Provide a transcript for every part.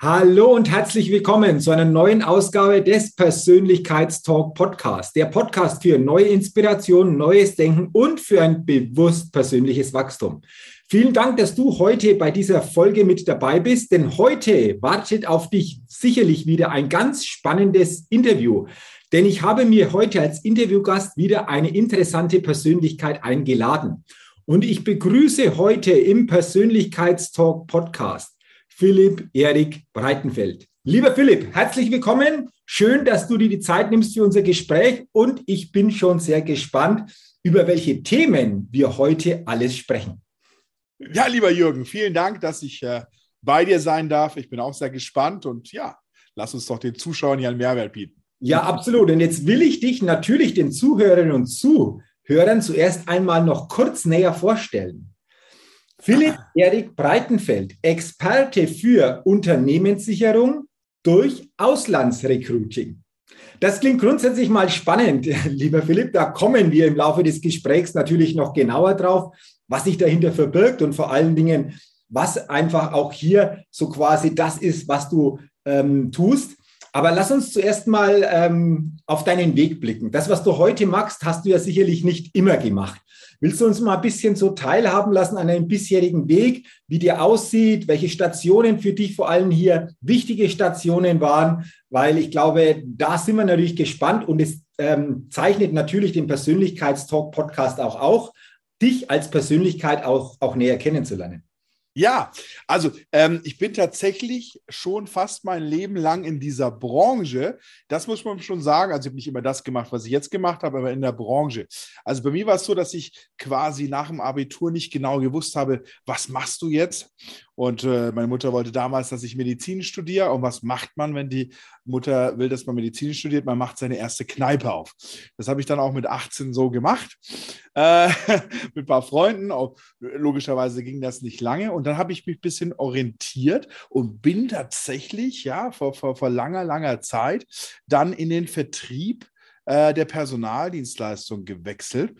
Hallo und herzlich willkommen zu einer neuen Ausgabe des Persönlichkeitstalk Podcast. Der Podcast für neue Inspiration, neues Denken und für ein bewusst persönliches Wachstum. Vielen Dank, dass du heute bei dieser Folge mit dabei bist, denn heute wartet auf dich sicherlich wieder ein ganz spannendes Interview. Denn ich habe mir heute als Interviewgast wieder eine interessante Persönlichkeit eingeladen. Und ich begrüße heute im Persönlichkeitstalk Podcast Philipp Erik Breitenfeld. Lieber Philipp, herzlich willkommen. Schön, dass du dir die Zeit nimmst für unser Gespräch und ich bin schon sehr gespannt, über welche Themen wir heute alles sprechen. Ja, lieber Jürgen, vielen Dank, dass ich äh, bei dir sein darf. Ich bin auch sehr gespannt und ja, lass uns doch den Zuschauern hier einen Mehrwert bieten. Ja, absolut. Und jetzt will ich dich natürlich den Zuhörerinnen und Zuhörern zuerst einmal noch kurz näher vorstellen. Philipp Erik Breitenfeld, Experte für Unternehmenssicherung durch Auslandsrecruiting. Das klingt grundsätzlich mal spannend, lieber Philipp. Da kommen wir im Laufe des Gesprächs natürlich noch genauer drauf, was sich dahinter verbirgt und vor allen Dingen, was einfach auch hier so quasi das ist, was du ähm, tust. Aber lass uns zuerst mal ähm, auf deinen Weg blicken. Das, was du heute machst, hast du ja sicherlich nicht immer gemacht. Willst du uns mal ein bisschen so teilhaben lassen an deinem bisherigen Weg, wie der aussieht, welche Stationen für dich vor allem hier wichtige Stationen waren? Weil ich glaube, da sind wir natürlich gespannt und es ähm, zeichnet natürlich den Persönlichkeitstalk-Podcast auch, auch, dich als Persönlichkeit auch, auch näher kennenzulernen. Ja, also ähm, ich bin tatsächlich schon fast mein Leben lang in dieser Branche. Das muss man schon sagen. Also ich habe nicht immer das gemacht, was ich jetzt gemacht habe, aber in der Branche. Also bei mir war es so, dass ich quasi nach dem Abitur nicht genau gewusst habe, was machst du jetzt? Und äh, meine Mutter wollte damals, dass ich Medizin studiere. Und was macht man, wenn die Mutter will, dass man Medizin studiert? Man macht seine erste Kneipe auf. Das habe ich dann auch mit 18 so gemacht. Äh, mit ein paar Freunden. Auch, logischerweise ging das nicht lange. Und dann habe ich mich ein bisschen orientiert und bin tatsächlich, ja, vor, vor, vor langer, langer Zeit dann in den Vertrieb äh, der Personaldienstleistung gewechselt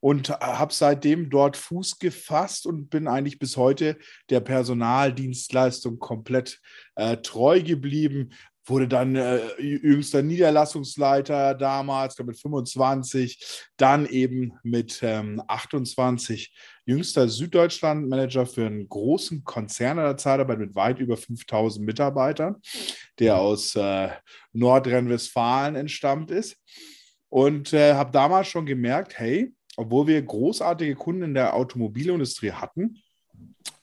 und habe seitdem dort Fuß gefasst und bin eigentlich bis heute der Personaldienstleistung komplett äh, treu geblieben. Wurde dann äh, jüngster Niederlassungsleiter damals, mit 25, dann eben mit ähm, 28 jüngster Süddeutschland-Manager für einen großen Konzern an der Zeitarbeit mit weit über 5000 Mitarbeitern, der aus äh, Nordrhein-Westfalen entstammt ist. Und äh, habe damals schon gemerkt, hey, obwohl wir großartige Kunden in der Automobilindustrie hatten,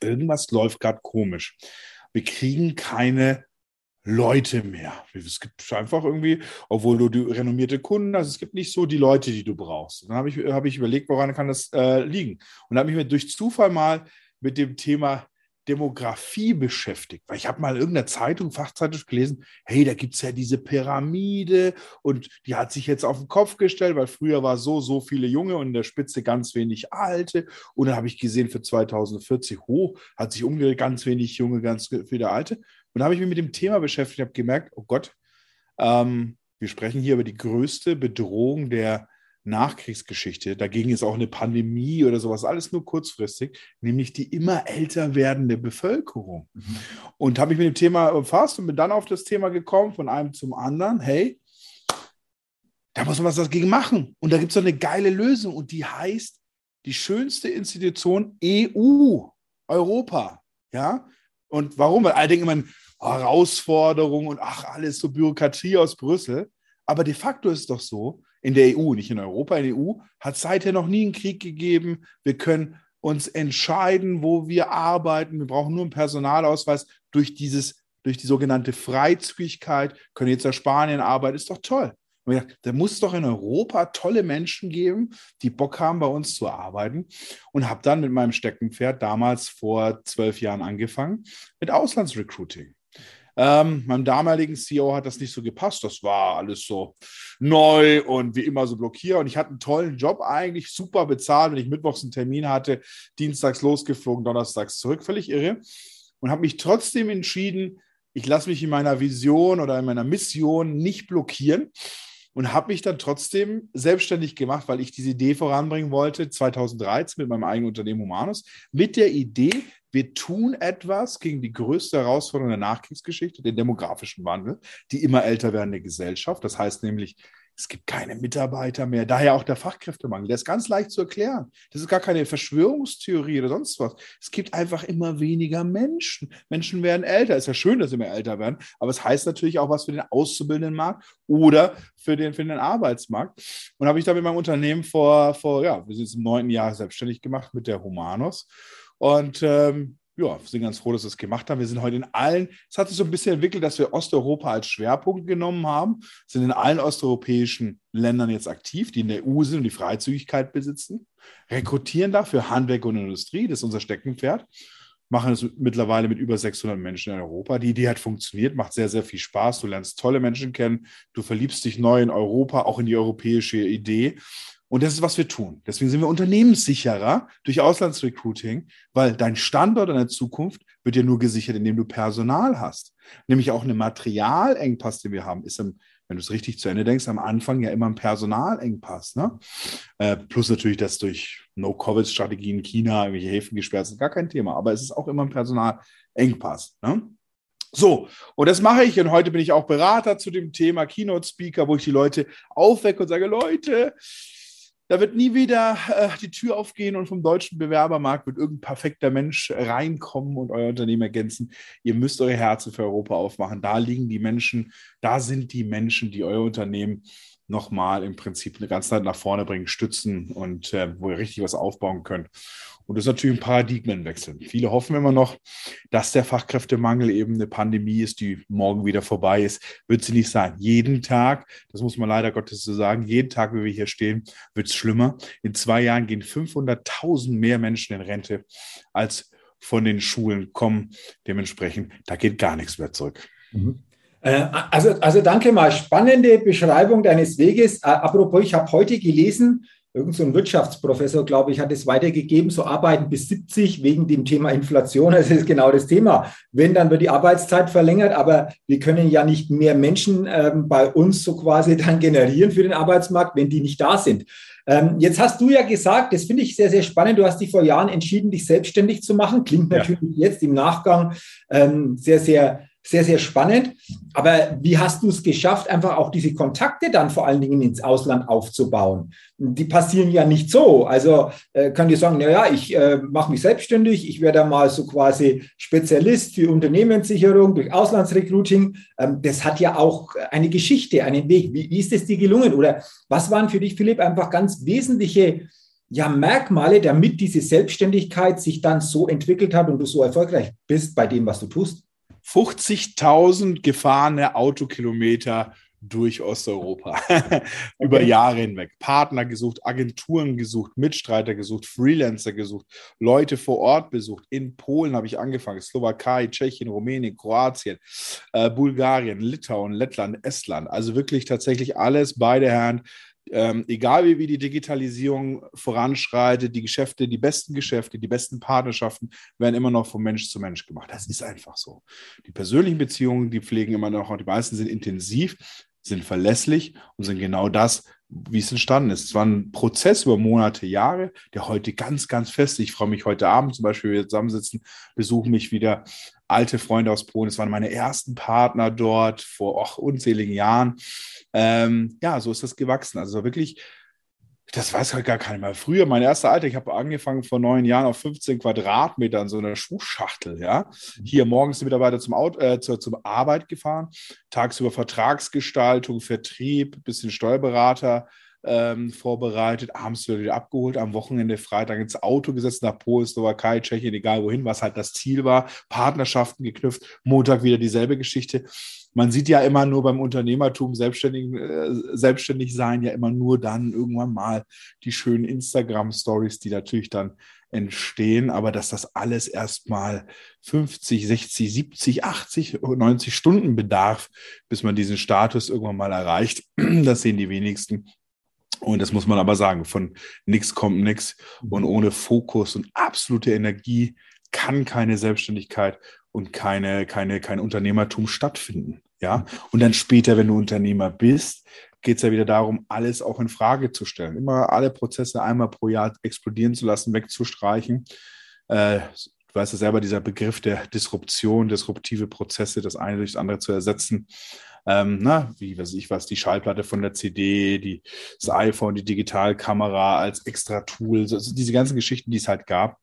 irgendwas läuft gerade komisch. Wir kriegen keine Leute mehr. Es gibt einfach irgendwie, obwohl du die renommierte Kunden hast, es gibt nicht so die Leute, die du brauchst. dann habe ich, hab ich überlegt, woran kann das äh, liegen? Und habe mich mir durch Zufall mal mit dem Thema Demografie beschäftigt. Weil ich habe mal in irgendeiner Zeitung, Fachzeitung gelesen, hey, da gibt es ja diese Pyramide und die hat sich jetzt auf den Kopf gestellt, weil früher war so, so viele Junge und in der Spitze ganz wenig Alte. Und dann habe ich gesehen, für 2040 hoch hat sich umgedreht, ganz wenig Junge, ganz viele Alte. Und da habe ich mich mit dem Thema beschäftigt, habe gemerkt, oh Gott, ähm, wir sprechen hier über die größte Bedrohung der Nachkriegsgeschichte. Dagegen ist auch eine Pandemie oder sowas, alles nur kurzfristig, nämlich die immer älter werdende Bevölkerung. Mhm. Und habe mich mit dem Thema befasst und bin dann auf das Thema gekommen, von einem zum anderen, hey, da muss man was dagegen machen. Und da gibt es so eine geile Lösung und die heißt die schönste Institution EU, Europa. Ja? Und warum? Weil alle denken immer, Herausforderungen und ach, alles so Bürokratie aus Brüssel. Aber de facto ist es doch so, in der EU, nicht in Europa, in der EU hat es seither noch nie einen Krieg gegeben. Wir können uns entscheiden, wo wir arbeiten. Wir brauchen nur einen Personalausweis durch dieses, durch die sogenannte Freizügigkeit, können jetzt nach Spanien arbeiten, ist doch toll. Und ich da muss doch in Europa tolle Menschen geben, die Bock haben, bei uns zu arbeiten. Und habe dann mit meinem Steckenpferd damals vor zwölf Jahren angefangen mit Auslandsrecruiting. Ähm, meinem damaligen CEO hat das nicht so gepasst. Das war alles so neu und wie immer so blockiert. Und ich hatte einen tollen Job eigentlich, super bezahlt, wenn ich mittwochs einen Termin hatte, dienstags losgeflogen, donnerstags zurück, völlig irre. Und habe mich trotzdem entschieden, ich lasse mich in meiner Vision oder in meiner Mission nicht blockieren und habe mich dann trotzdem selbstständig gemacht, weil ich diese Idee voranbringen wollte, 2013 mit meinem eigenen Unternehmen Humanus, mit der Idee, wir tun etwas gegen die größte Herausforderung der Nachkriegsgeschichte, den demografischen Wandel, die immer älter werdende Gesellschaft. Das heißt nämlich, es gibt keine Mitarbeiter mehr. Daher auch der Fachkräftemangel. Der ist ganz leicht zu erklären. Das ist gar keine Verschwörungstheorie oder sonst was. Es gibt einfach immer weniger Menschen. Menschen werden älter. Ist ja schön, dass sie mehr älter werden, aber es heißt natürlich auch was für den auszubildenden Markt oder für den, für den Arbeitsmarkt. Und habe ich da mit meinem Unternehmen vor, vor, ja, wir sind jetzt im neunten Jahr selbstständig gemacht mit der Humanos. Und ähm, ja, wir sind ganz froh, dass wir es gemacht haben. Wir sind heute in allen, es hat sich so ein bisschen entwickelt, dass wir Osteuropa als Schwerpunkt genommen haben, sind in allen osteuropäischen Ländern jetzt aktiv, die in der EU sind und die Freizügigkeit besitzen, rekrutieren dafür Handwerk und Industrie, das ist unser Steckenpferd, machen es mittlerweile mit über 600 Menschen in Europa. Die Idee hat funktioniert, macht sehr, sehr viel Spaß. Du lernst tolle Menschen kennen, du verliebst dich neu in Europa, auch in die europäische Idee. Und das ist, was wir tun. Deswegen sind wir unternehmenssicherer durch Auslandsrecruiting, weil dein Standort in der Zukunft wird ja nur gesichert, indem du Personal hast. Nämlich auch eine Materialengpass, den wir haben, ist, im, wenn du es richtig zu Ende denkst, am Anfang ja immer ein Personalengpass. Ne? Äh, plus natürlich, dass durch No-Covid-Strategien China irgendwelche Häfen gesperrt sind, gar kein Thema. Aber es ist auch immer ein Personalengpass. Ne? So, und das mache ich. Und heute bin ich auch Berater zu dem Thema Keynote Speaker, wo ich die Leute aufwecke und sage: Leute, da wird nie wieder äh, die Tür aufgehen und vom deutschen Bewerbermarkt wird irgendein perfekter Mensch reinkommen und euer Unternehmen ergänzen. Ihr müsst eure Herzen für Europa aufmachen. Da liegen die Menschen, da sind die Menschen, die euer Unternehmen nochmal im Prinzip eine ganze Zeit nach vorne bringen, stützen und äh, wo ihr richtig was aufbauen könnt. Und das ist natürlich ein Paradigmenwechsel. Viele hoffen immer noch, dass der Fachkräftemangel eben eine Pandemie ist, die morgen wieder vorbei ist. Wird sie nicht sein. Jeden Tag, das muss man leider Gottes so sagen, jeden Tag, wie wir hier stehen, wird es schlimmer. In zwei Jahren gehen 500.000 mehr Menschen in Rente, als von den Schulen kommen. Dementsprechend, da geht gar nichts mehr zurück. Mhm. Äh, also, also danke mal. Spannende Beschreibung deines Weges. Äh, apropos, ich habe heute gelesen, Irgend so ein Wirtschaftsprofessor, glaube ich, hat es weitergegeben, so arbeiten bis 70 wegen dem Thema Inflation. Das ist genau das Thema. Wenn, dann wird die Arbeitszeit verlängert, aber wir können ja nicht mehr Menschen ähm, bei uns so quasi dann generieren für den Arbeitsmarkt, wenn die nicht da sind. Ähm, jetzt hast du ja gesagt, das finde ich sehr, sehr spannend. Du hast dich vor Jahren entschieden, dich selbstständig zu machen. Klingt natürlich ja. jetzt im Nachgang ähm, sehr, sehr sehr, sehr spannend. Aber wie hast du es geschafft, einfach auch diese Kontakte dann vor allen Dingen ins Ausland aufzubauen? Die passieren ja nicht so. Also äh, könnt ihr sagen, naja, ich äh, mache mich selbstständig, ich werde mal so quasi Spezialist für Unternehmenssicherung durch Auslandsrecruiting. Ähm, das hat ja auch eine Geschichte, einen Weg. Wie, wie ist es dir gelungen? Oder was waren für dich, Philipp, einfach ganz wesentliche ja, Merkmale, damit diese Selbstständigkeit sich dann so entwickelt hat und du so erfolgreich bist bei dem, was du tust? 50.000 gefahrene Autokilometer durch Osteuropa über. Jahre hinweg. Partner gesucht, Agenturen gesucht, Mitstreiter gesucht, Freelancer gesucht, Leute vor Ort besucht. In Polen habe ich angefangen, Slowakei, Tschechien, Rumänien, Kroatien, äh, Bulgarien, Litauen, Lettland, Estland. Also wirklich tatsächlich alles bei der Hand ähm, egal wie, wie die Digitalisierung voranschreitet, die Geschäfte, die besten Geschäfte, die besten Partnerschaften werden immer noch von Mensch zu Mensch gemacht. Das ist einfach so. Die persönlichen Beziehungen, die pflegen immer noch, die meisten sind intensiv, sind verlässlich und sind genau das, wie es entstanden ist. Es war ein Prozess über Monate, Jahre, der heute ganz, ganz fest. Ich freue mich heute Abend zum Beispiel, wir zusammensitzen, besuchen mich wieder alte Freunde aus Polen. Es waren meine ersten Partner dort vor och, unzähligen Jahren. Ähm, ja, so ist das gewachsen. Also wirklich das weiß halt gar keiner mehr. Früher, mein erster Alter, ich habe angefangen vor neun Jahren auf 15 Quadratmetern, so einer Schuhschachtel, ja. Mhm. Hier morgens die Mitarbeiter zum, Auto, äh, zur, zur Arbeit gefahren, tagsüber Vertragsgestaltung, Vertrieb, bisschen Steuerberater ähm, vorbereitet, abends wieder abgeholt, am Wochenende Freitag ins Auto gesetzt, nach Polen, Slowakei, Tschechien, egal wohin, was halt das Ziel war, Partnerschaften geknüpft, Montag wieder dieselbe Geschichte man sieht ja immer nur beim Unternehmertum, selbstständig, äh, selbstständig sein, ja immer nur dann irgendwann mal die schönen Instagram-Stories, die natürlich dann entstehen, aber dass das alles erstmal 50, 60, 70, 80, 90 Stunden bedarf, bis man diesen Status irgendwann mal erreicht, das sehen die wenigsten. Und das muss man aber sagen, von nichts kommt nichts und ohne Fokus und absolute Energie kann keine Selbstständigkeit und keine, keine, kein Unternehmertum stattfinden. Ja, und dann später, wenn du Unternehmer bist, geht es ja wieder darum, alles auch in Frage zu stellen. Immer alle Prozesse einmal pro Jahr explodieren zu lassen, wegzustreichen. Äh, du weißt ja selber, dieser Begriff der Disruption, disruptive Prozesse, das eine durch das andere zu ersetzen. Ähm, na, wie weiß ich was, die Schallplatte von der CD, die, das iPhone, die Digitalkamera als extra Tool, also diese ganzen Geschichten, die es halt gab,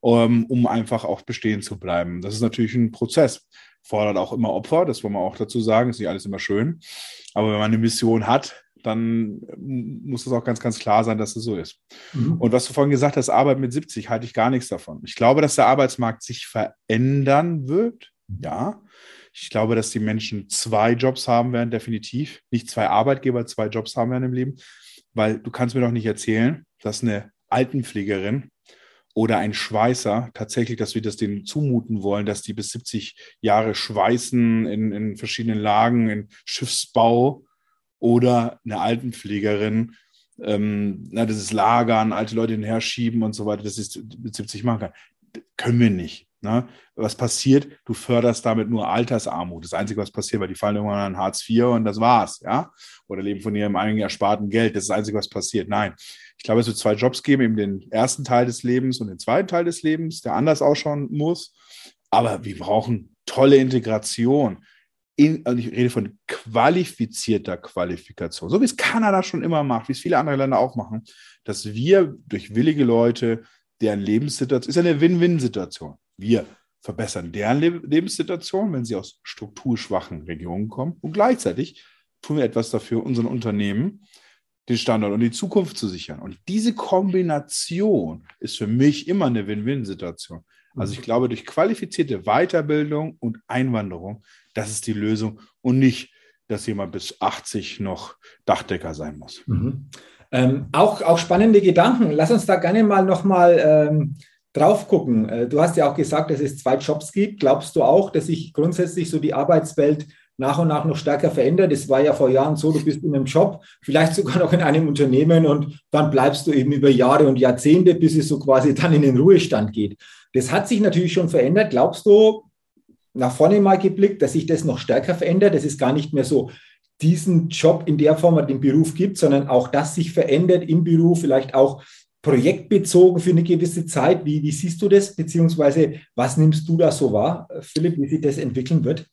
um, um einfach auch bestehen zu bleiben. Das ist natürlich ein Prozess fordert auch immer Opfer, das wollen wir auch dazu sagen, ist nicht alles immer schön. Aber wenn man eine Mission hat, dann muss es auch ganz, ganz klar sein, dass es so ist. Mhm. Und was du vorhin gesagt hast, Arbeit mit 70, halte ich gar nichts davon. Ich glaube, dass der Arbeitsmarkt sich verändern wird. Ja. Ich glaube, dass die Menschen zwei Jobs haben werden, definitiv. Nicht zwei Arbeitgeber, zwei Jobs haben werden im Leben. Weil du kannst mir doch nicht erzählen, dass eine Altenpflegerin oder ein Schweißer tatsächlich, dass wir das denen zumuten wollen, dass die bis 70 Jahre schweißen in, in verschiedenen Lagen, in Schiffsbau oder eine Altenpflegerin, ähm, na, das ist Lagern, alte Leute hinher schieben und so weiter, das ist mit 70 machen kann. Können wir nicht. Ne? Was passiert? Du förderst damit nur Altersarmut. Das Einzige, was passiert, weil die fallen irgendwann an Hartz IV und das war's, ja? Oder leben von ihrem eigenen ersparten Geld. Das ist das Einzige, was passiert. Nein. Ich glaube, es wird zwei Jobs geben, eben den ersten Teil des Lebens und den zweiten Teil des Lebens, der anders ausschauen muss. Aber wir brauchen tolle Integration. In, und ich rede von qualifizierter Qualifikation, so wie es Kanada schon immer macht, wie es viele andere Länder auch machen, dass wir durch willige Leute, deren Lebenssituation ist eine Win-Win-Situation. Wir verbessern deren Lebenssituation, wenn sie aus strukturschwachen Regionen kommen. Und gleichzeitig tun wir etwas dafür, unseren Unternehmen den Standort und die Zukunft zu sichern. Und diese Kombination ist für mich immer eine Win-Win-Situation. Also ich glaube, durch qualifizierte Weiterbildung und Einwanderung, das ist die Lösung und nicht, dass jemand bis 80 noch Dachdecker sein muss. Mhm. Ähm, auch, auch spannende Gedanken. Lass uns da gerne mal nochmal ähm, drauf gucken. Äh, du hast ja auch gesagt, dass es zwei Jobs gibt. Glaubst du auch, dass sich grundsätzlich so die Arbeitswelt nach und nach noch stärker verändert? Es war ja vor Jahren so, du bist in einem Job, vielleicht sogar noch in einem Unternehmen und dann bleibst du eben über Jahre und Jahrzehnte, bis es so quasi dann in den Ruhestand geht. Das hat sich natürlich schon verändert. Glaubst du, nach vorne mal geblickt, dass sich das noch stärker verändert? Das ist gar nicht mehr so diesen Job in der Form, den Beruf gibt, sondern auch das sich verändert im Beruf, vielleicht auch projektbezogen für eine gewisse Zeit. Wie, wie siehst du das? Beziehungsweise was nimmst du da so wahr, Philipp, wie sich das entwickeln wird?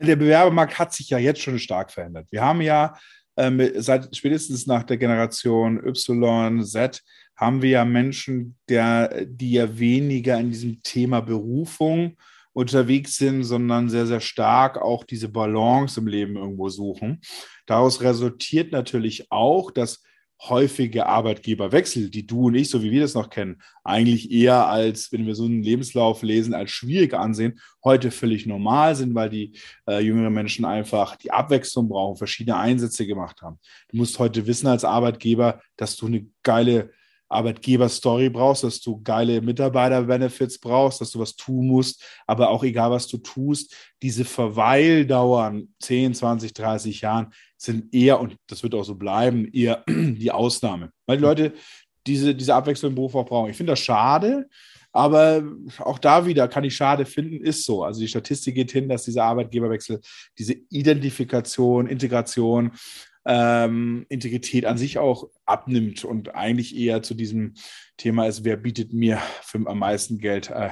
Der Bewerbermarkt hat sich ja jetzt schon stark verändert. Wir haben ja ähm, seit spätestens nach der Generation Y, Z, haben wir ja Menschen, der, die ja weniger in diesem Thema Berufung unterwegs sind, sondern sehr, sehr stark auch diese Balance im Leben irgendwo suchen. Daraus resultiert natürlich auch, dass häufige Arbeitgeberwechsel, die du und ich, so wie wir das noch kennen, eigentlich eher als, wenn wir so einen Lebenslauf lesen, als schwierig ansehen, heute völlig normal sind, weil die äh, jüngeren Menschen einfach die Abwechslung brauchen, verschiedene Einsätze gemacht haben. Du musst heute wissen als Arbeitgeber, dass du eine geile Arbeitgeber-Story brauchst, dass du geile Mitarbeiter-Benefits brauchst, dass du was tun musst, aber auch egal, was du tust, diese Verweildauern 10, 20, 30 Jahren sind eher, und das wird auch so bleiben, eher die Ausnahme. Weil die Leute diese, diese Abwechslung im Beruf auch brauchen. Ich finde das schade, aber auch da wieder kann ich schade finden, ist so. Also die Statistik geht hin, dass dieser Arbeitgeberwechsel, diese Identifikation, Integration, ähm, Integrität an sich auch abnimmt und eigentlich eher zu diesem Thema ist, wer bietet mir für am meisten Geld, äh,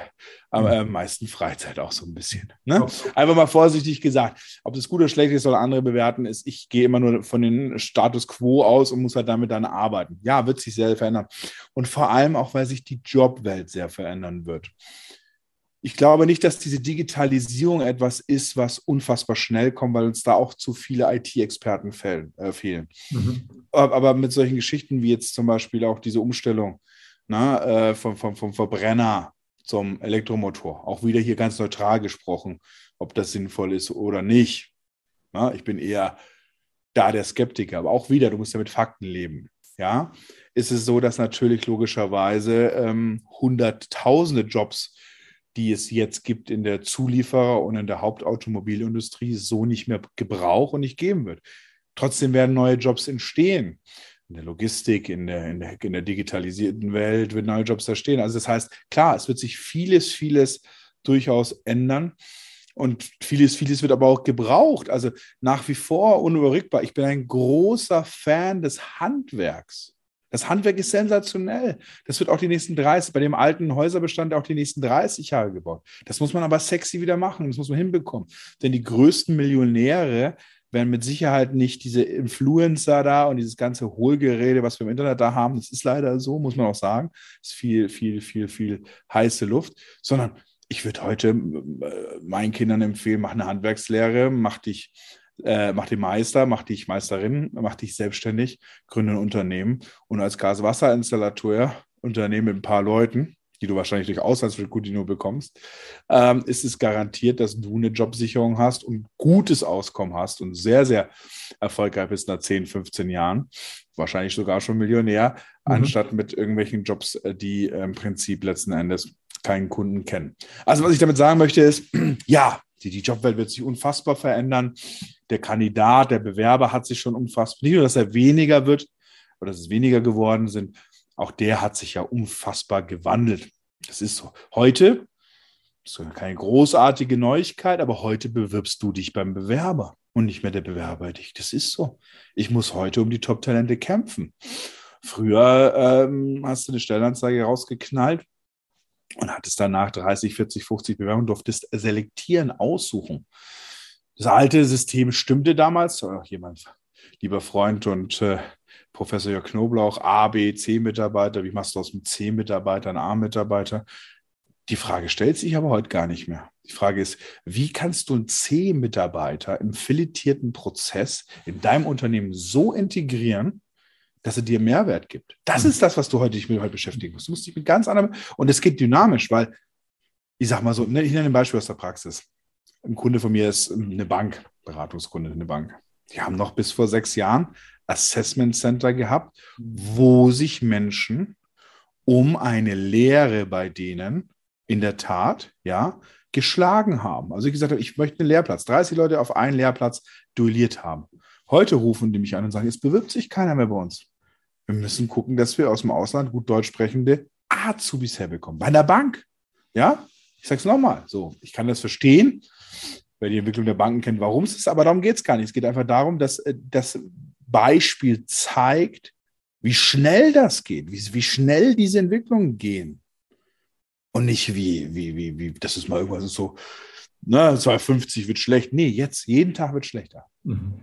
am äh, meisten Freizeit auch so ein bisschen. Ne? Einfach mal vorsichtig gesagt, ob das gut oder schlecht ist, soll andere bewerten, ist, ich gehe immer nur von den Status quo aus und muss halt damit dann arbeiten. Ja, wird sich sehr verändern. Und vor allem auch, weil sich die Jobwelt sehr verändern wird. Ich glaube nicht, dass diese Digitalisierung etwas ist, was unfassbar schnell kommt, weil uns da auch zu viele IT-Experten äh, fehlen. Mhm. Aber mit solchen Geschichten wie jetzt zum Beispiel auch diese Umstellung na, äh, vom, vom, vom Verbrenner zum Elektromotor. Auch wieder hier ganz neutral gesprochen, ob das sinnvoll ist oder nicht. Na, ich bin eher da der Skeptiker, aber auch wieder, du musst ja mit Fakten leben. Ja, ist es so, dass natürlich logischerweise ähm, hunderttausende Jobs, die es jetzt gibt in der Zulieferer- und in der Hauptautomobilindustrie, so nicht mehr gebraucht und nicht geben wird. Trotzdem werden neue Jobs entstehen in der Logistik, in der, in der, in der digitalisierten Welt wird neue Jobs entstehen. Also das heißt, klar, es wird sich vieles, vieles durchaus ändern. Und vieles, vieles wird aber auch gebraucht. Also nach wie vor unüberrückbar. Ich bin ein großer Fan des Handwerks. Das Handwerk ist sensationell. Das wird auch die nächsten 30, bei dem alten Häuserbestand auch die nächsten 30 Jahre gebaut. Das muss man aber sexy wieder machen. Das muss man hinbekommen. Denn die größten Millionäre werden mit Sicherheit nicht diese Influencer da und dieses ganze Hohlgerede, was wir im Internet da haben, das ist leider so, muss man auch sagen, ist viel, viel, viel, viel heiße Luft, sondern ich würde heute äh, meinen Kindern empfehlen, mach eine Handwerkslehre, mach dich, äh, mach den Meister, mach dich Meisterin, mach dich selbstständig, gründe ein Unternehmen und als Gaswasserinstallateur Unternehmen mit ein paar Leuten die du wahrscheinlich durch Auslands für Coutinho bekommst, ähm, ist es garantiert, dass du eine Jobsicherung hast und gutes Auskommen hast und sehr, sehr erfolgreich bist nach 10, 15 Jahren. Wahrscheinlich sogar schon Millionär, mhm. anstatt mit irgendwelchen Jobs, äh, die im Prinzip letzten Endes keinen Kunden kennen. Also, was ich damit sagen möchte, ist, ja, die, die Jobwelt wird sich unfassbar verändern. Der Kandidat, der Bewerber hat sich schon unfassbar, nicht nur, dass er weniger wird oder dass es weniger geworden sind, auch der hat sich ja unfassbar gewandelt. Das ist so. Heute, das ist keine großartige Neuigkeit, aber heute bewirbst du dich beim Bewerber und nicht mehr der Bewerber dich. Das ist so. Ich muss heute um die Top-Talente kämpfen. Früher ähm, hast du eine Stellenanzeige rausgeknallt und hattest danach 30, 40, 50 Bewerbungen, durftest selektieren, aussuchen. Das alte System stimmte damals. Jemand, lieber Freund und äh, Professor Jörg Knoblauch, A, B, C-Mitarbeiter, wie machst du aus einem C-Mitarbeiter einen A-Mitarbeiter? Die Frage stellt sich aber heute gar nicht mehr. Die Frage ist, wie kannst du einen C-Mitarbeiter im filetierten Prozess in deinem Unternehmen so integrieren, dass er dir Mehrwert gibt? Das mhm. ist das, was du heute dich mit heute beschäftigen musst. Du musst dich mit ganz anderem, und es geht dynamisch, weil, ich sag mal so, ne, ich nenne ein Beispiel aus der Praxis. Ein Kunde von mir ist eine Bank, Beratungskunde, eine Bank. Die haben noch bis vor sechs Jahren Assessment Center gehabt, wo sich Menschen um eine Lehre bei denen in der Tat, ja, geschlagen haben. Also ich gesagt habe, ich möchte einen Lehrplatz. 30 Leute auf einen Lehrplatz duelliert haben. Heute rufen die mich an und sagen, es bewirbt sich keiner mehr bei uns. Wir müssen gucken, dass wir aus dem Ausland gut deutsch sprechende Azubis herbekommen. Bei einer Bank. Ja, ich sage es nochmal. So, ich kann das verstehen, wer die Entwicklung der Banken kennt, warum es ist, aber darum geht es gar nicht. Es geht einfach darum, dass, äh, dass Beispiel zeigt, wie schnell das geht, wie, wie schnell diese Entwicklungen gehen. Und nicht wie, wie, wie, wie, das ist mal irgendwas so, ne, 250 wird schlecht. Nee, jetzt, jeden Tag wird schlechter. Mhm.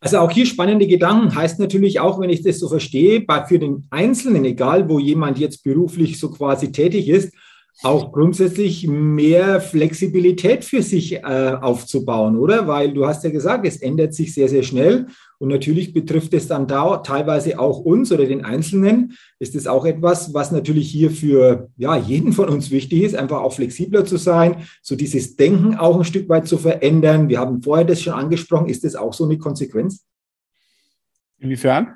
Also auch hier spannende Gedanken heißt natürlich auch, wenn ich das so verstehe, für den Einzelnen, egal wo jemand jetzt beruflich so quasi tätig ist, auch grundsätzlich mehr Flexibilität für sich äh, aufzubauen, oder? Weil du hast ja gesagt, es ändert sich sehr, sehr schnell und natürlich betrifft es dann da teilweise auch uns oder den Einzelnen. Ist es auch etwas, was natürlich hier für ja, jeden von uns wichtig ist, einfach auch flexibler zu sein, so dieses Denken auch ein Stück weit zu verändern. Wir haben vorher das schon angesprochen. Ist das auch so eine Konsequenz? Inwiefern?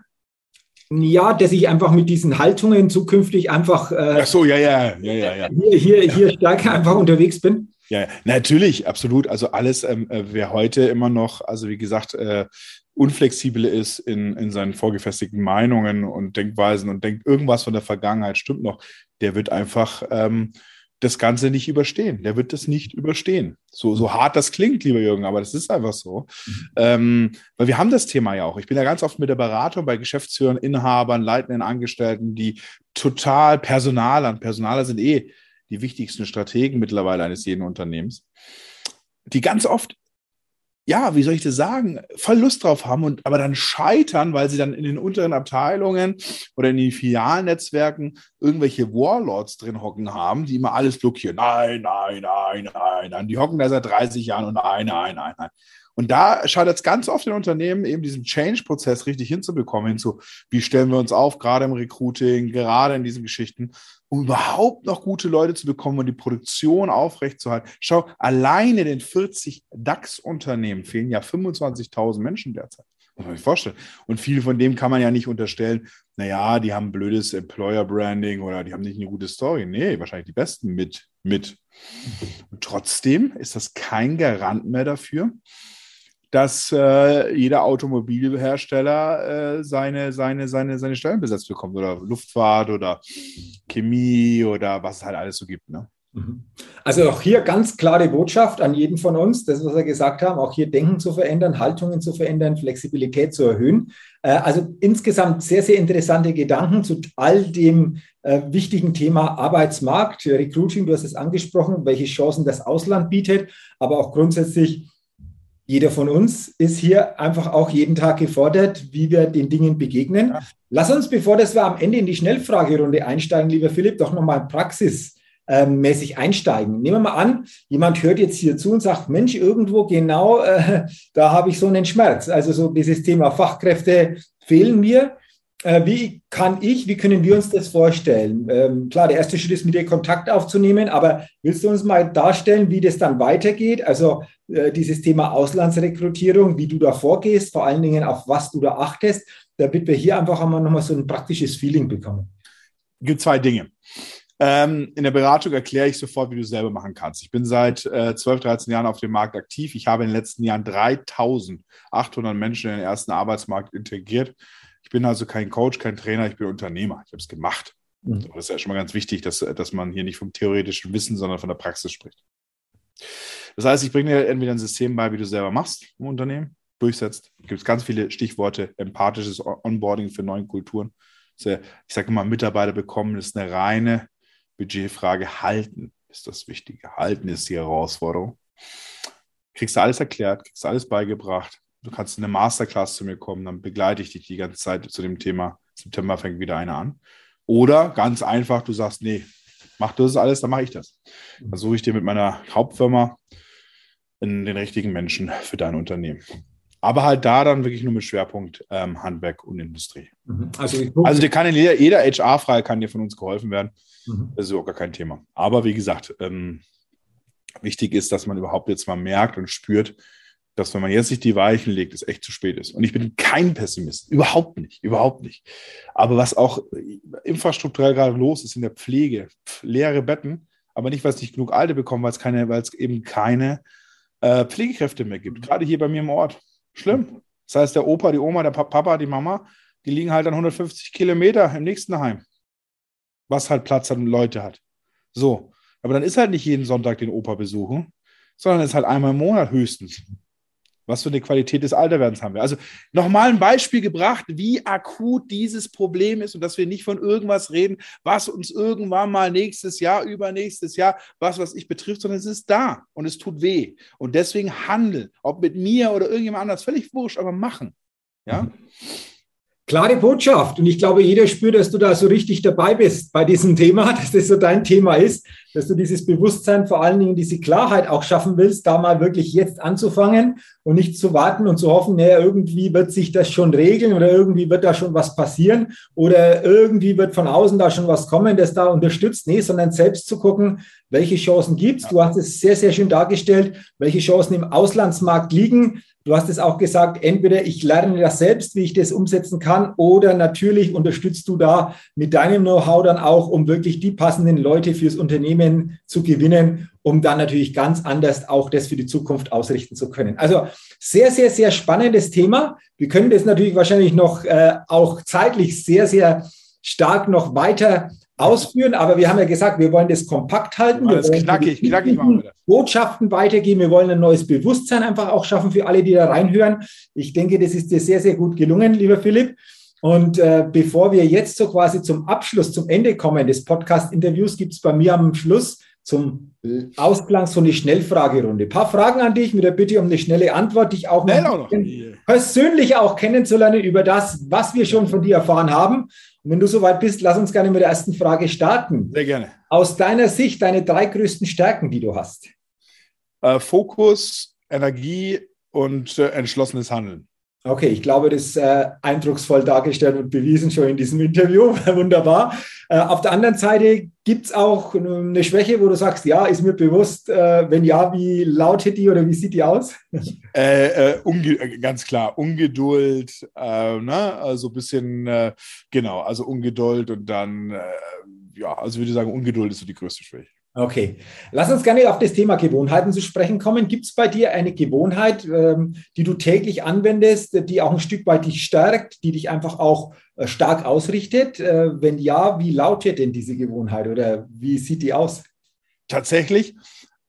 Ja, dass ich einfach mit diesen Haltungen zukünftig einfach äh, Ach so, ja, ja, ja, ja, ja. hier, hier, hier stärker einfach unterwegs bin. Ja, natürlich, absolut. Also alles, ähm, äh, wer heute immer noch, also wie gesagt, äh, unflexibel ist in, in seinen vorgefestigten Meinungen und Denkweisen und denkt, irgendwas von der Vergangenheit stimmt noch, der wird einfach ähm, das Ganze nicht überstehen. Der wird das nicht überstehen. So, so hart das klingt, lieber Jürgen, aber das ist einfach so. Mhm. Ähm, weil wir haben das Thema ja auch. Ich bin ja ganz oft mit der Beratung bei Geschäftsführern, Inhabern, leitenden Angestellten, die total Personalern, Personaler sind eh die wichtigsten Strategen mittlerweile eines jeden Unternehmens, die ganz oft ja, wie soll ich das sagen, voll Lust drauf haben und aber dann scheitern, weil sie dann in den unteren Abteilungen oder in den Filialnetzwerken irgendwelche Warlords drin hocken haben, die immer alles blockieren. Nein, nein, nein, nein, nein. Die hocken da seit 30 Jahren und nein, nein, nein, nein. Und da scheitert es ganz oft in Unternehmen, eben diesen Change-Prozess richtig hinzubekommen, hinzu, wie stellen wir uns auf, gerade im Recruiting, gerade in diesen Geschichten, um überhaupt noch gute Leute zu bekommen und die Produktion aufrechtzuerhalten. Schau, alleine den 40 DAX-Unternehmen fehlen ja 25.000 Menschen derzeit. Muss man sich vorstellen. Und viele von dem kann man ja nicht unterstellen, naja, die haben blödes Employer-Branding oder die haben nicht eine gute Story. Nee, wahrscheinlich die besten mit, mit. Und trotzdem ist das kein Garant mehr dafür, dass äh, jeder Automobilhersteller äh, seine, seine, seine, seine Stellen besetzt bekommt oder Luftfahrt oder Chemie oder was es halt alles so gibt. Ne? Mhm. Also auch hier ganz klare Botschaft an jeden von uns, das, was wir gesagt haben, auch hier Denken zu verändern, Haltungen zu verändern, Flexibilität zu erhöhen. Äh, also insgesamt sehr, sehr interessante Gedanken zu all dem äh, wichtigen Thema Arbeitsmarkt, Recruiting, du hast es angesprochen, welche Chancen das Ausland bietet, aber auch grundsätzlich jeder von uns ist hier einfach auch jeden Tag gefordert, wie wir den Dingen begegnen. Ja. Lass uns, bevor das wir am Ende in die Schnellfragerunde einsteigen, lieber Philipp, doch nochmal praxismäßig einsteigen. Nehmen wir mal an, jemand hört jetzt hier zu und sagt, Mensch, irgendwo genau, äh, da habe ich so einen Schmerz. Also so dieses Thema Fachkräfte fehlen mir. Äh, wie kann ich, wie können wir uns das vorstellen? Ähm, klar, der erste Schritt ist, mit dir Kontakt aufzunehmen, aber willst du uns mal darstellen, wie das dann weitergeht? Also äh, dieses Thema Auslandsrekrutierung, wie du da vorgehst, vor allen Dingen auf was du da achtest, damit wir hier einfach einmal nochmal so ein praktisches Feeling bekommen. Es gibt zwei Dinge. Ähm, in der Beratung erkläre ich sofort, wie du es selber machen kannst. Ich bin seit äh, 12, 13 Jahren auf dem Markt aktiv. Ich habe in den letzten Jahren 3800 Menschen in den ersten Arbeitsmarkt integriert ich bin also kein Coach, kein Trainer, ich bin Unternehmer. Ich habe es gemacht. Mhm. Das ist ja schon mal ganz wichtig, dass, dass man hier nicht vom theoretischen Wissen, sondern von der Praxis spricht. Das heißt, ich bringe dir entweder ein System bei, wie du selber machst im Unternehmen, durchsetzt. Es gibt ganz viele Stichworte, empathisches Onboarding für neue Kulturen. Ich sage immer, Mitarbeiter bekommen ist eine reine Budgetfrage. Halten ist das Wichtige. Halten ist die Herausforderung. Kriegst du alles erklärt, kriegst du alles beigebracht du kannst in eine Masterclass zu mir kommen, dann begleite ich dich die ganze Zeit zu dem Thema. September fängt wieder eine an. Oder ganz einfach, du sagst, nee, mach das alles, dann mache ich das. Dann suche ich dir mit meiner Hauptfirma in den richtigen Menschen für dein Unternehmen. Aber halt da dann wirklich nur mit Schwerpunkt ähm, Handwerk und Industrie. Mhm. Also, also dir kann jeder, jeder HR-Frage kann dir von uns geholfen werden. Mhm. Das ist auch gar kein Thema. Aber wie gesagt, ähm, wichtig ist, dass man überhaupt jetzt mal merkt und spürt, dass wenn man jetzt nicht die Weichen legt, es echt zu spät ist. Und ich bin kein Pessimist, überhaupt nicht, überhaupt nicht. Aber was auch infrastrukturell gerade los ist in der Pflege, leere Betten, aber nicht, weil es nicht genug Alte bekommen, weil es keine, weil es eben keine äh, Pflegekräfte mehr gibt. Gerade hier bei mir im Ort. Schlimm. Das heißt, der Opa, die Oma, der Papa, die Mama, die liegen halt an 150 Kilometer im nächsten Heim. Was halt Platz hat und Leute hat. So. Aber dann ist halt nicht jeden Sonntag den Opa besuchen, sondern ist halt einmal im Monat höchstens. Was für eine Qualität des Alterwerdens haben wir? Also nochmal ein Beispiel gebracht, wie akut dieses Problem ist und dass wir nicht von irgendwas reden, was uns irgendwann mal nächstes Jahr, übernächstes Jahr, was was ich betrifft, sondern es ist da und es tut weh. Und deswegen handeln, ob mit mir oder irgendjemand anders, völlig wurscht, aber machen. Ja. Mhm. Klare Botschaft. Und ich glaube, jeder spürt, dass du da so richtig dabei bist bei diesem Thema, dass das so dein Thema ist, dass du dieses Bewusstsein, vor allen Dingen diese Klarheit auch schaffen willst, da mal wirklich jetzt anzufangen und nicht zu warten und zu hoffen, naja, irgendwie wird sich das schon regeln oder irgendwie wird da schon was passieren oder irgendwie wird von außen da schon was kommen, das da unterstützt. Nee, sondern selbst zu gucken, welche Chancen gibt's. Du hast es sehr, sehr schön dargestellt, welche Chancen im Auslandsmarkt liegen Du hast es auch gesagt, entweder ich lerne das selbst, wie ich das umsetzen kann, oder natürlich unterstützt du da mit deinem Know-how dann auch, um wirklich die passenden Leute fürs Unternehmen zu gewinnen, um dann natürlich ganz anders auch das für die Zukunft ausrichten zu können. Also sehr, sehr, sehr spannendes Thema. Wir können das natürlich wahrscheinlich noch äh, auch zeitlich sehr, sehr stark noch weiter ausführen, aber wir haben ja gesagt, wir wollen das kompakt halten. Wir wollen knackig, knackig machen wir das. Botschaften weitergeben. Wir wollen ein neues Bewusstsein einfach auch schaffen für alle, die da reinhören. Ich denke, das ist dir sehr, sehr gut gelungen, lieber Philipp. Und äh, bevor wir jetzt so quasi zum Abschluss, zum Ende kommen des Podcast-Interviews, gibt es bei mir am Schluss zum Ausklang so eine Schnellfragerunde. Ein paar Fragen an dich mit der Bitte um eine schnelle Antwort, dich auch, noch persönlich auch kennenzulernen über das, was wir schon von dir erfahren haben. Und wenn du soweit bist, lass uns gerne mit der ersten Frage starten. Sehr gerne. Aus deiner Sicht deine drei größten Stärken, die du hast. Äh, Fokus, Energie und äh, entschlossenes Handeln. Okay, ich glaube, das ist äh, eindrucksvoll dargestellt und bewiesen schon in diesem Interview. Wunderbar. Äh, auf der anderen Seite gibt es auch eine Schwäche, wo du sagst, ja, ist mir bewusst. Äh, wenn ja, wie lautet die oder wie sieht die aus? Äh, äh, ganz klar, Ungeduld, äh, ne? also ein bisschen, genau, also Ungeduld und dann, ja, also würde ich sagen, Ungeduld ist so die größte Schwäche. Okay, lass uns gerne auf das Thema Gewohnheiten zu sprechen kommen. Gibt es bei dir eine Gewohnheit, ähm, die du täglich anwendest, die auch ein Stück weit dich stärkt, die dich einfach auch äh, stark ausrichtet? Äh, wenn ja, wie lautet denn diese Gewohnheit oder wie sieht die aus? Tatsächlich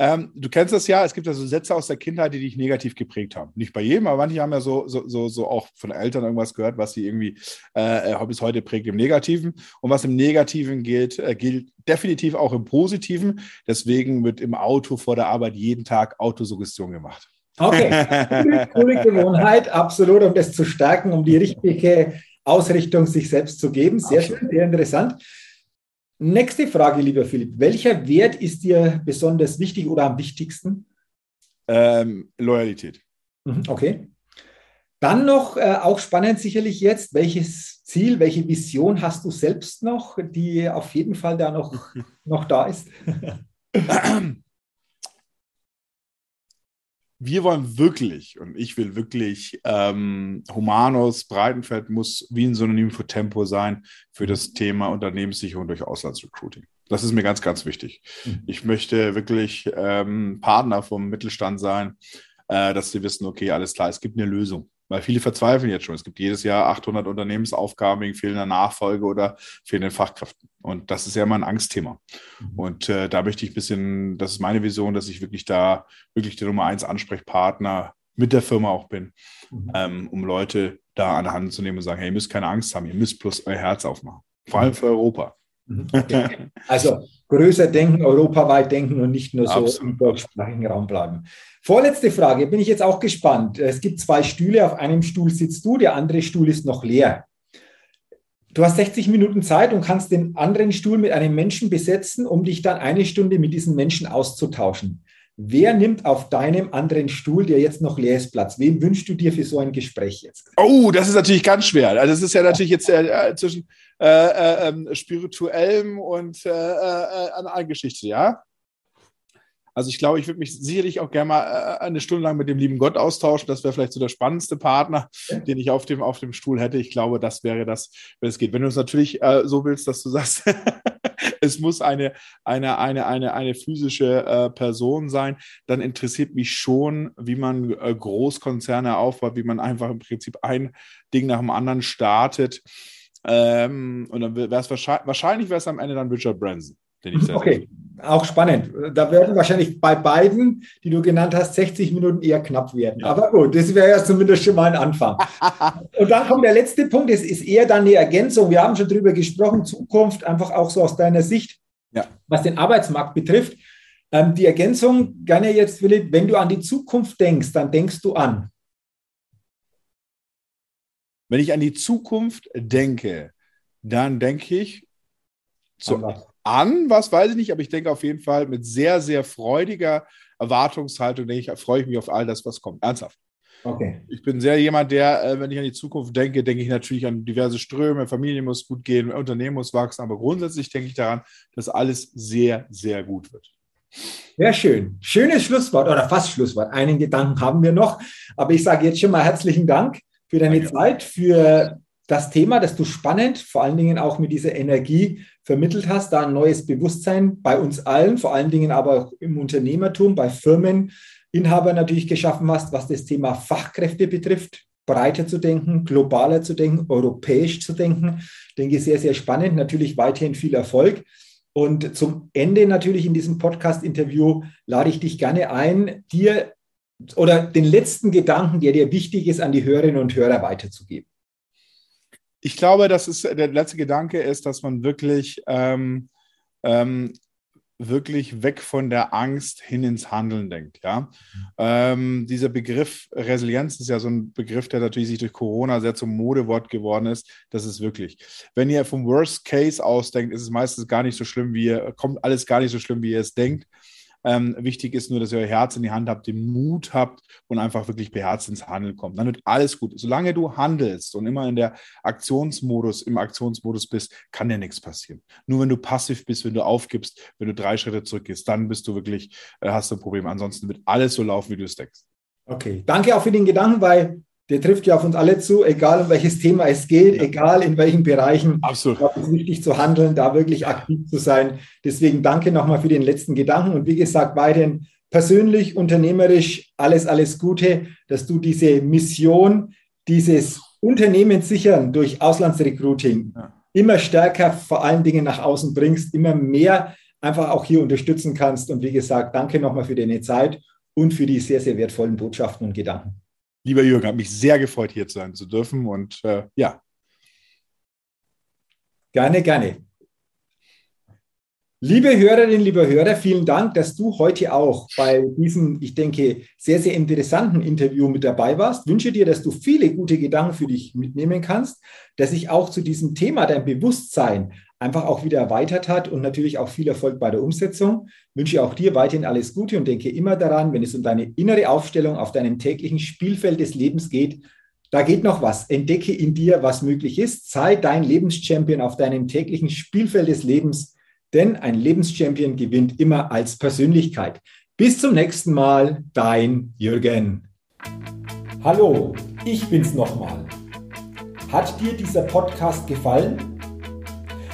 ähm, du kennst das ja, es gibt ja so Sätze aus der Kindheit, die dich negativ geprägt haben. Nicht bei jedem, aber manche haben ja so, so, so, so auch von Eltern irgendwas gehört, was sie irgendwie äh, äh, bis heute prägt im Negativen. Und was im Negativen gilt, äh, gilt definitiv auch im Positiven. Deswegen wird im Auto vor der Arbeit jeden Tag Autosuggestion gemacht. Okay, coole Gewohnheit, absolut, um das zu stärken, um die richtige Ausrichtung sich selbst zu geben. Sehr schön, sehr interessant. Nächste Frage, lieber Philipp. Welcher Wert ist dir besonders wichtig oder am wichtigsten? Ähm, Loyalität. Mhm, okay. Dann noch, äh, auch spannend sicherlich jetzt, welches Ziel, welche Vision hast du selbst noch, die auf jeden Fall da noch, noch da ist? wir wollen wirklich, und ich will wirklich, ähm, Humanos Breitenfeld muss wie ein Synonym für Tempo sein für das Thema Unternehmenssicherung durch Auslandsrecruiting. Das ist mir ganz, ganz wichtig. Mhm. Ich möchte wirklich ähm, Partner vom Mittelstand sein, äh, dass sie wissen, okay, alles klar, es gibt eine Lösung. Weil viele verzweifeln jetzt schon. Es gibt jedes Jahr 800 Unternehmensaufgaben wegen fehlender Nachfolge oder fehlenden Fachkräften. Und das ist ja immer ein Angstthema. Mhm. Und äh, da möchte ich ein bisschen, das ist meine Vision, dass ich wirklich da wirklich der Nummer eins Ansprechpartner mit der Firma auch bin, mhm. ähm, um Leute da an der Hand zu nehmen und sagen, hey, ihr müsst keine Angst haben, ihr müsst bloß euer Herz aufmachen. Vor allem für Europa. Mhm. Okay. Also größer denken, europaweit denken und nicht nur so Absolut. im deutschsprachigen Raum bleiben. Vorletzte Frage, bin ich jetzt auch gespannt. Es gibt zwei Stühle, auf einem Stuhl sitzt du, der andere Stuhl ist noch leer. Du hast 60 Minuten Zeit und kannst den anderen Stuhl mit einem Menschen besetzen, um dich dann eine Stunde mit diesem Menschen auszutauschen. Wer nimmt auf deinem anderen Stuhl, der jetzt noch leer ist, Platz? Wen wünschst du dir für so ein Gespräch jetzt? Oh, das ist natürlich ganz schwer. Also das ist ja natürlich jetzt äh, zwischen äh, äh, ähm, spirituellem und äh, äh, einer Geschichte, ja. Also ich glaube, ich würde mich sicherlich auch gerne mal äh, eine Stunde lang mit dem lieben Gott austauschen. Das wäre vielleicht so der spannendste Partner, ja. den ich auf dem, auf dem Stuhl hätte. Ich glaube, das wäre das, wenn es geht. Wenn du es natürlich äh, so willst, dass du sagst, es muss eine, eine, eine, eine, eine physische äh, Person sein, dann interessiert mich schon, wie man äh, Großkonzerne aufbaut, wie man einfach im Prinzip ein Ding nach dem anderen startet. Ähm, und dann wäre es wahrscheinlich, wahrscheinlich wäre es am Ende dann Richard Branson. Den ich okay, auch spannend. Da werden wahrscheinlich bei beiden, die du genannt hast, 60 Minuten eher knapp werden. Ja. Aber gut, das wäre ja zumindest schon mal ein Anfang. Und dann kommt der letzte Punkt, das ist eher dann eine Ergänzung. Wir haben schon drüber gesprochen, Zukunft, einfach auch so aus deiner Sicht, ja. was den Arbeitsmarkt betrifft. Ähm, die Ergänzung, gerne jetzt, Philipp, wenn du an die Zukunft denkst, dann denkst du an. Wenn ich an die Zukunft denke, dann denke ich zu, an, was weiß ich nicht, aber ich denke auf jeden Fall mit sehr, sehr freudiger Erwartungshaltung, denke ich, freue ich mich auf all das, was kommt. Ernsthaft. Okay. Ich bin sehr jemand, der, äh, wenn ich an die Zukunft denke, denke ich natürlich an diverse Ströme, Familie muss gut gehen, Unternehmen muss wachsen, aber grundsätzlich denke ich daran, dass alles sehr, sehr gut wird. Sehr schön. Schönes Schlusswort oder fast Schlusswort. Einen Gedanken haben wir noch, aber ich sage jetzt schon mal herzlichen Dank für deine Danke. Zeit, für das Thema, das du spannend, vor allen Dingen auch mit dieser Energie vermittelt hast, da ein neues Bewusstsein bei uns allen, vor allen Dingen aber auch im Unternehmertum, bei Firmen, Inhaber natürlich geschaffen hast, was das Thema Fachkräfte betrifft. breiter zu denken, globaler zu denken, europäisch zu denken. Ich denke, sehr, sehr spannend. Natürlich weiterhin viel Erfolg. Und zum Ende natürlich in diesem Podcast-Interview lade ich dich gerne ein, dir oder den letzten Gedanken, der dir wichtig ist, an die Hörerinnen und Hörer weiterzugeben. Ich glaube, das ist der letzte Gedanke ist, dass man wirklich ähm, ähm, wirklich weg von der Angst hin ins Handeln denkt. Ja? Ähm, dieser Begriff Resilienz ist ja so ein Begriff, der natürlich sich durch Corona sehr zum Modewort geworden ist. Das ist wirklich. Wenn ihr vom Worst Case ausdenkt, ist es meistens gar nicht so schlimm, wie ihr, kommt alles gar nicht so schlimm, wie ihr es denkt. Ähm, wichtig ist nur, dass ihr euer Herz in die Hand habt, den Mut habt und einfach wirklich beherzt ins Handeln kommt. Dann wird alles gut. Solange du handelst und immer in der Aktionsmodus, im Aktionsmodus bist, kann dir nichts passieren. Nur wenn du passiv bist, wenn du aufgibst, wenn du drei Schritte zurückgehst, dann bist du wirklich, äh, hast du ein Problem. Ansonsten wird alles so laufen, wie du es denkst. Okay, danke auch für den Gedanken, weil der trifft ja auf uns alle zu, egal um welches Thema es geht, egal in welchen Bereichen. Absolut. Es ist wichtig zu handeln, da wirklich aktiv zu sein. Deswegen danke nochmal für den letzten Gedanken und wie gesagt, weiterhin persönlich, unternehmerisch, alles, alles Gute, dass du diese Mission, dieses Unternehmen sichern durch Auslandsrecruiting ja. immer stärker vor allen Dingen nach außen bringst, immer mehr einfach auch hier unterstützen kannst. Und wie gesagt, danke nochmal für deine Zeit und für die sehr, sehr wertvollen Botschaften und Gedanken. Lieber Jürgen, hat mich sehr gefreut, hier sein zu dürfen. Und äh, ja. Gerne, gerne. Liebe Hörerinnen, liebe Hörer, vielen Dank, dass du heute auch bei diesem, ich denke, sehr, sehr interessanten Interview mit dabei warst. Ich wünsche dir, dass du viele gute Gedanken für dich mitnehmen kannst, dass sich auch zu diesem Thema dein Bewusstsein einfach auch wieder erweitert hat und natürlich auch viel Erfolg bei der Umsetzung. Wünsche auch dir weiterhin alles Gute und denke immer daran, wenn es um deine innere Aufstellung auf deinem täglichen Spielfeld des Lebens geht, da geht noch was. Entdecke in dir, was möglich ist. Sei dein Lebenschampion auf deinem täglichen Spielfeld des Lebens, denn ein Lebenschampion gewinnt immer als Persönlichkeit. Bis zum nächsten Mal, dein Jürgen. Hallo, ich bin's nochmal. Hat dir dieser Podcast gefallen?